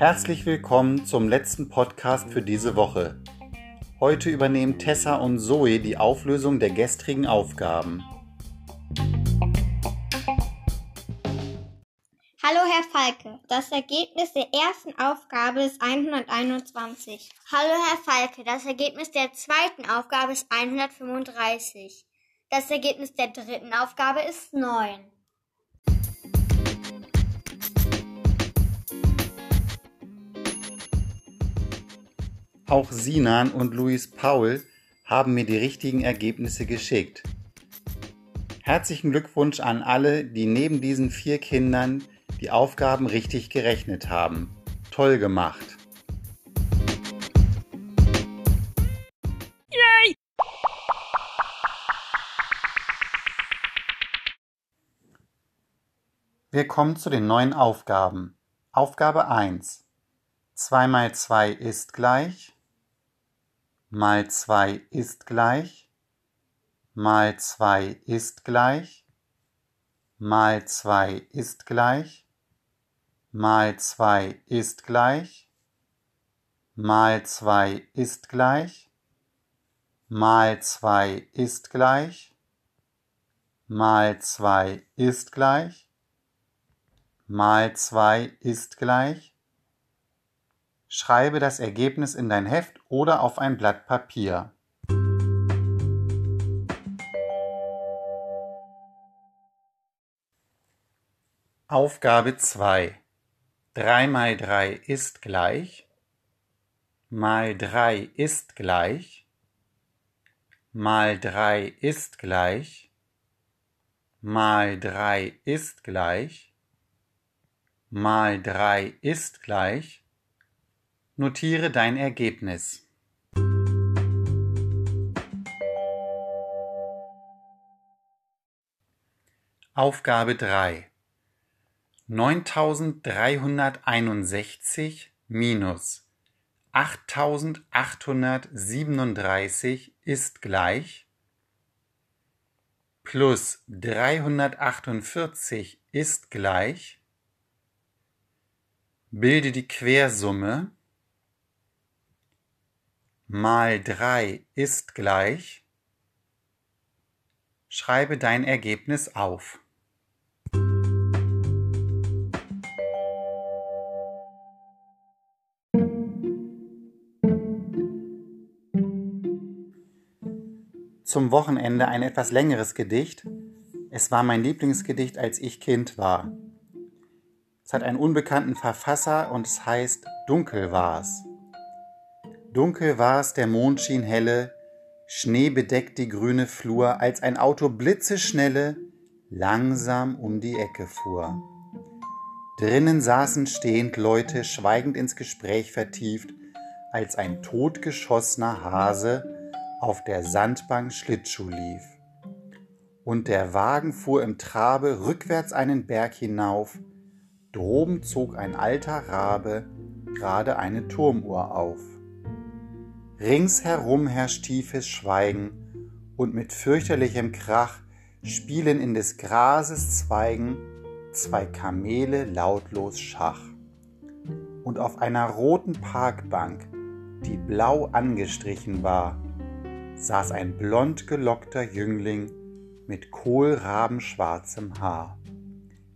Herzlich willkommen zum letzten Podcast für diese Woche. Heute übernehmen Tessa und Zoe die Auflösung der gestrigen Aufgaben. Hallo Herr Falke, das Ergebnis der ersten Aufgabe ist 121. Hallo Herr Falke, das Ergebnis der zweiten Aufgabe ist 135. Das Ergebnis der dritten Aufgabe ist 9. Auch Sinan und Luis Paul haben mir die richtigen Ergebnisse geschickt. Herzlichen Glückwunsch an alle, die neben diesen vier Kindern die Aufgaben richtig gerechnet haben. Toll gemacht. Yay! Wir kommen zu den neuen Aufgaben. Aufgabe 1. 2 mal 2 ist gleich mal 2 ist gleich, mal 2 ist gleich, mal 2 ist gleich, mal 2 ist gleich, mal 2 ist gleich, mal 2 ist gleich, mal 2 ist gleich, mal 2 ist gleich, Schreibe das Ergebnis in dein Heft oder auf ein Blatt Papier. Aufgabe 2. 3 mal 3 ist gleich. Mal 3 ist gleich. Mal 3 ist gleich. Mal 3 ist gleich. Mal 3 ist gleich. Notiere dein Ergebnis. Aufgabe 3. 9361 minus 8837 ist gleich plus 348 ist gleich Bilde die Quersumme mal 3 ist gleich, schreibe dein Ergebnis auf. Zum Wochenende ein etwas längeres Gedicht. Es war mein Lieblingsgedicht, als ich Kind war. Es hat einen unbekannten Verfasser und es heißt Dunkel war's. Dunkel war's, der Mond schien helle, Schnee bedeckt die grüne Flur, als ein Auto blitzeschnelle langsam um die Ecke fuhr. Drinnen saßen stehend Leute, schweigend ins Gespräch vertieft, als ein totgeschossener Hase auf der Sandbank Schlittschuh lief. Und der Wagen fuhr im Trabe rückwärts einen Berg hinauf, droben zog ein alter Rabe gerade eine Turmuhr auf. Ringsherum herrscht tiefes Schweigen, und mit fürchterlichem Krach spielen in des Grases Zweigen zwei Kamele lautlos Schach. Und auf einer roten Parkbank, die blau angestrichen war, saß ein blond gelockter Jüngling mit kohlrabenschwarzem Haar.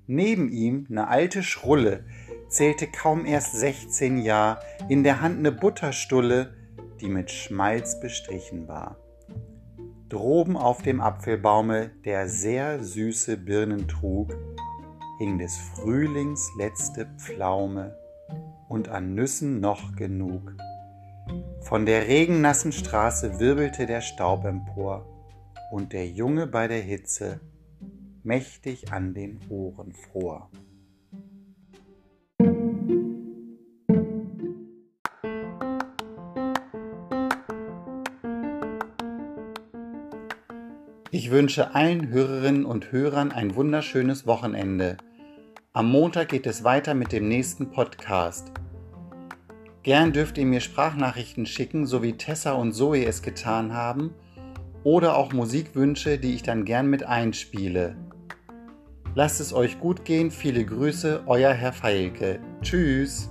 Neben ihm ne alte Schrulle, zählte kaum erst sechzehn Jahr, in der Hand ne Butterstulle, die mit Schmalz bestrichen war. Droben auf dem Apfelbaume, der sehr süße Birnen trug, hing des Frühlings letzte Pflaume und an Nüssen noch genug. Von der regennassen Straße wirbelte der Staub empor und der Junge bei der Hitze mächtig an den Ohren fror. Ich wünsche allen Hörerinnen und Hörern ein wunderschönes Wochenende. Am Montag geht es weiter mit dem nächsten Podcast. Gern dürft ihr mir Sprachnachrichten schicken, so wie Tessa und Zoe es getan haben, oder auch Musikwünsche, die ich dann gern mit einspiele. Lasst es euch gut gehen. Viele Grüße, euer Herr Feilke. Tschüss.